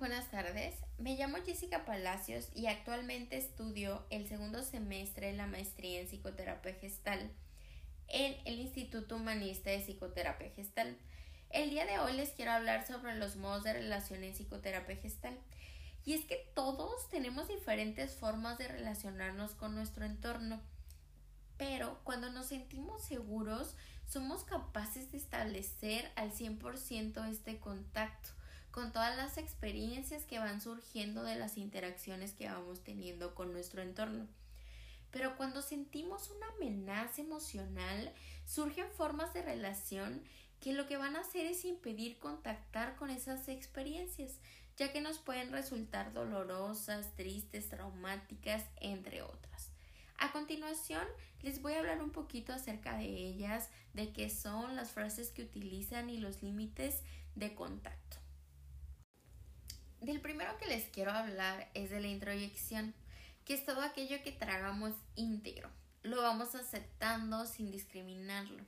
Buenas tardes. Me llamo Jessica Palacios y actualmente estudio el segundo semestre de la maestría en psicoterapia gestal en el Instituto Humanista de Psicoterapia Gestal. El día de hoy les quiero hablar sobre los modos de relación en psicoterapia gestal. Y es que todos tenemos diferentes formas de relacionarnos con nuestro entorno. Pero cuando nos sentimos seguros, somos capaces de establecer al 100% este contacto con todas las experiencias que van surgiendo de las interacciones que vamos teniendo con nuestro entorno. Pero cuando sentimos una amenaza emocional, surgen formas de relación que lo que van a hacer es impedir contactar con esas experiencias, ya que nos pueden resultar dolorosas, tristes, traumáticas, entre otras. A continuación, les voy a hablar un poquito acerca de ellas, de qué son las frases que utilizan y los límites de contacto. Del primero que les quiero hablar es de la introyección que es todo aquello que tragamos íntegro. Lo vamos aceptando sin discriminarlo.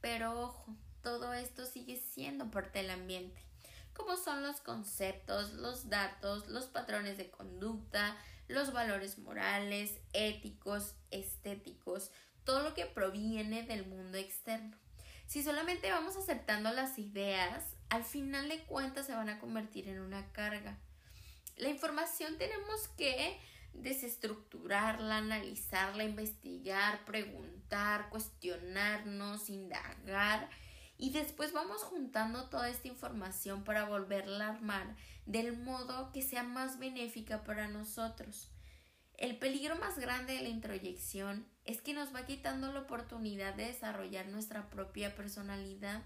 Pero ojo, todo esto sigue siendo parte del ambiente, como son los conceptos, los datos, los patrones de conducta, los valores morales, éticos, estéticos, todo lo que proviene del mundo externo. Si solamente vamos aceptando las ideas, al final de cuentas se van a convertir en una carga. La información tenemos que desestructurarla, analizarla, investigar, preguntar, cuestionarnos, indagar y después vamos juntando toda esta información para volverla a armar del modo que sea más benéfica para nosotros. El peligro más grande de la introyección es que nos va quitando la oportunidad de desarrollar nuestra propia personalidad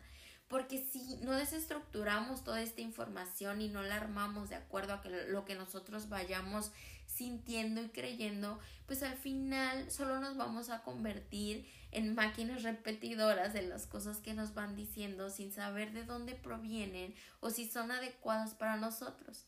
porque si no desestructuramos toda esta información y no la armamos de acuerdo a lo que nosotros vayamos sintiendo y creyendo, pues al final solo nos vamos a convertir en máquinas repetidoras de las cosas que nos van diciendo sin saber de dónde provienen o si son adecuadas para nosotros.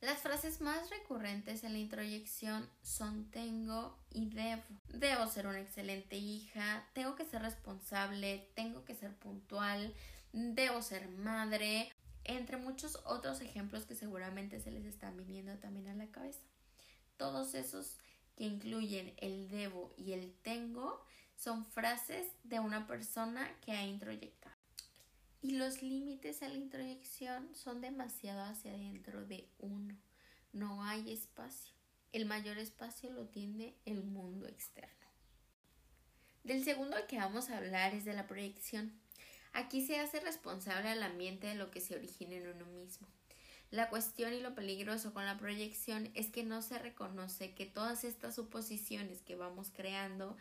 Las frases más recurrentes en la introyección son tengo y debo. Debo ser una excelente hija, tengo que ser responsable, tengo que ser puntual, debo ser madre, entre muchos otros ejemplos que seguramente se les están viniendo también a la cabeza. Todos esos que incluyen el debo y el tengo son frases de una persona que ha introyectado y los límites a la introyección son demasiado hacia adentro de uno. No hay espacio. El mayor espacio lo tiene el mundo externo. Del segundo que vamos a hablar es de la proyección. Aquí se hace responsable al ambiente de lo que se origina en uno mismo. La cuestión y lo peligroso con la proyección es que no se reconoce que todas estas suposiciones que vamos creando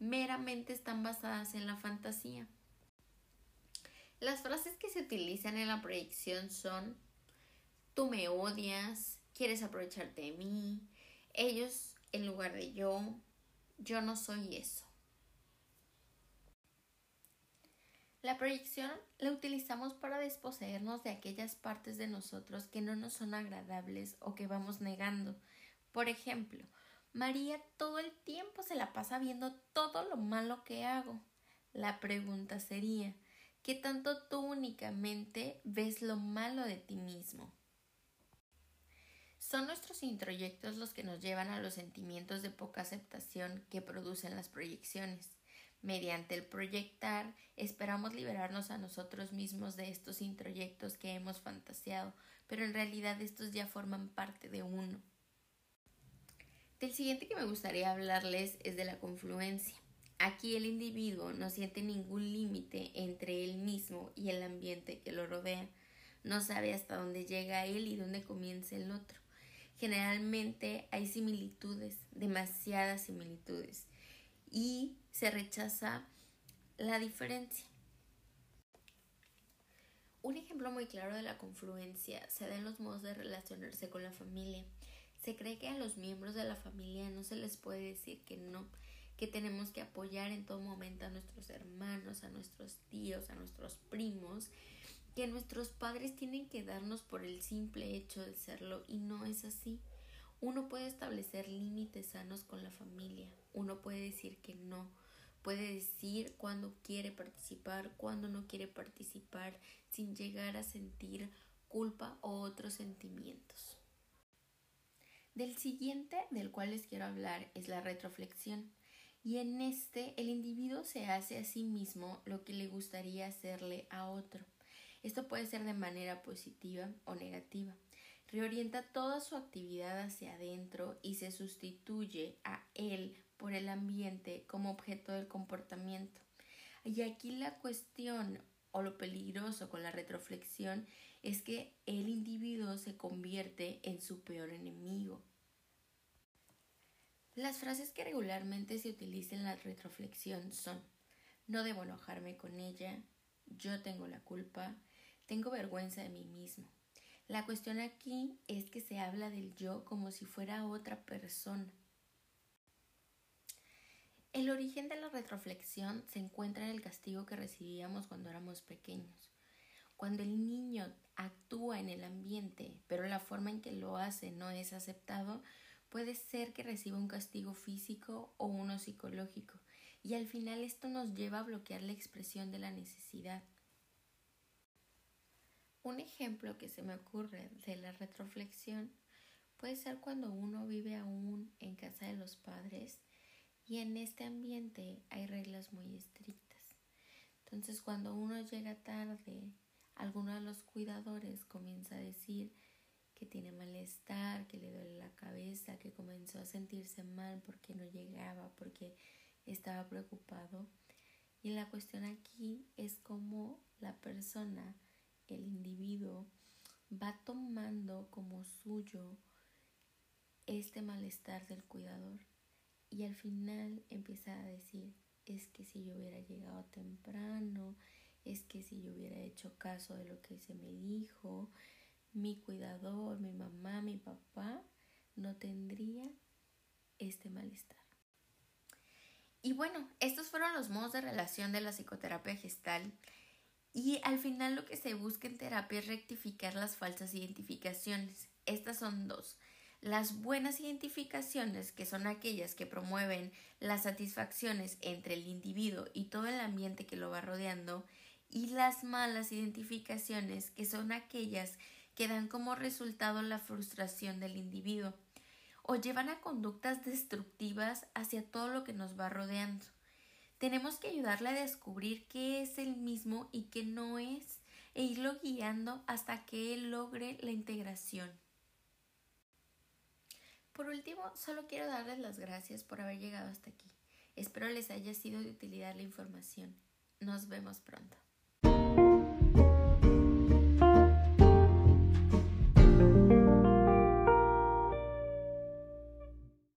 meramente están basadas en la fantasía. Las frases que se utilizan en la proyección son tú me odias, quieres aprovecharte de mí, ellos en lugar de yo, yo no soy eso. La proyección la utilizamos para desposeernos de aquellas partes de nosotros que no nos son agradables o que vamos negando. Por ejemplo, María todo el tiempo se la pasa viendo todo lo malo que hago. La pregunta sería ¿Qué tanto tú únicamente ves lo malo de ti mismo. Son nuestros introyectos los que nos llevan a los sentimientos de poca aceptación que producen las proyecciones. Mediante el proyectar, esperamos liberarnos a nosotros mismos de estos introyectos que hemos fantaseado, pero en realidad estos ya forman parte de uno. Del siguiente que me gustaría hablarles es de la confluencia. Aquí el individuo no siente ningún límite entre él mismo y el ambiente que lo rodea. No sabe hasta dónde llega él y dónde comienza el otro. Generalmente hay similitudes, demasiadas similitudes, y se rechaza la diferencia. Un ejemplo muy claro de la confluencia se da en los modos de relacionarse con la familia. Se cree que a los miembros de la familia no se les puede decir que no, que tenemos que apoyar en todo momento a nuestros hermanos, a nuestros tíos, a nuestros primos, que nuestros padres tienen que darnos por el simple hecho de serlo y no es así. Uno puede establecer límites sanos con la familia, uno puede decir que no, puede decir cuándo quiere participar, cuándo no quiere participar, sin llegar a sentir culpa o otros sentimientos. Del siguiente del cual les quiero hablar es la retroflexión. Y en este el individuo se hace a sí mismo lo que le gustaría hacerle a otro. Esto puede ser de manera positiva o negativa. Reorienta toda su actividad hacia adentro y se sustituye a él por el ambiente como objeto del comportamiento. Y aquí la cuestión o lo peligroso con la retroflexión es que el individuo se convierte en su peor enemigo. Las frases que regularmente se utilizan en la retroflexión son no debo enojarme con ella, yo tengo la culpa, tengo vergüenza de mí mismo. La cuestión aquí es que se habla del yo como si fuera otra persona. El origen de la retroflexión se encuentra en el castigo que recibíamos cuando éramos pequeños. Cuando el niño actúa en el ambiente, pero la forma en que lo hace no es aceptado, puede ser que reciba un castigo físico o uno psicológico, y al final esto nos lleva a bloquear la expresión de la necesidad. Un ejemplo que se me ocurre de la retroflexión puede ser cuando uno vive aún en casa de los padres y en este ambiente hay reglas muy estrictas. Entonces cuando uno llega tarde, alguno de los cuidadores comienza a decir que tiene malestar, que le duele la que comenzó a sentirse mal porque no llegaba, porque estaba preocupado. Y la cuestión aquí es cómo la persona, el individuo, va tomando como suyo este malestar del cuidador. Y al final empieza a decir, es que si yo hubiera llegado temprano, es que si yo hubiera hecho caso de lo que se me dijo, mi cuidador, mi mamá, mi papá, este malestar. Y bueno, estos fueron los modos de relación de la psicoterapia gestal. Y al final lo que se busca en terapia es rectificar las falsas identificaciones. Estas son dos. Las buenas identificaciones, que son aquellas que promueven las satisfacciones entre el individuo y todo el ambiente que lo va rodeando, y las malas identificaciones, que son aquellas que dan como resultado la frustración del individuo o llevan a conductas destructivas hacia todo lo que nos va rodeando. Tenemos que ayudarle a descubrir qué es el mismo y qué no es, e irlo guiando hasta que él logre la integración. Por último, solo quiero darles las gracias por haber llegado hasta aquí. Espero les haya sido de utilidad la información. Nos vemos pronto.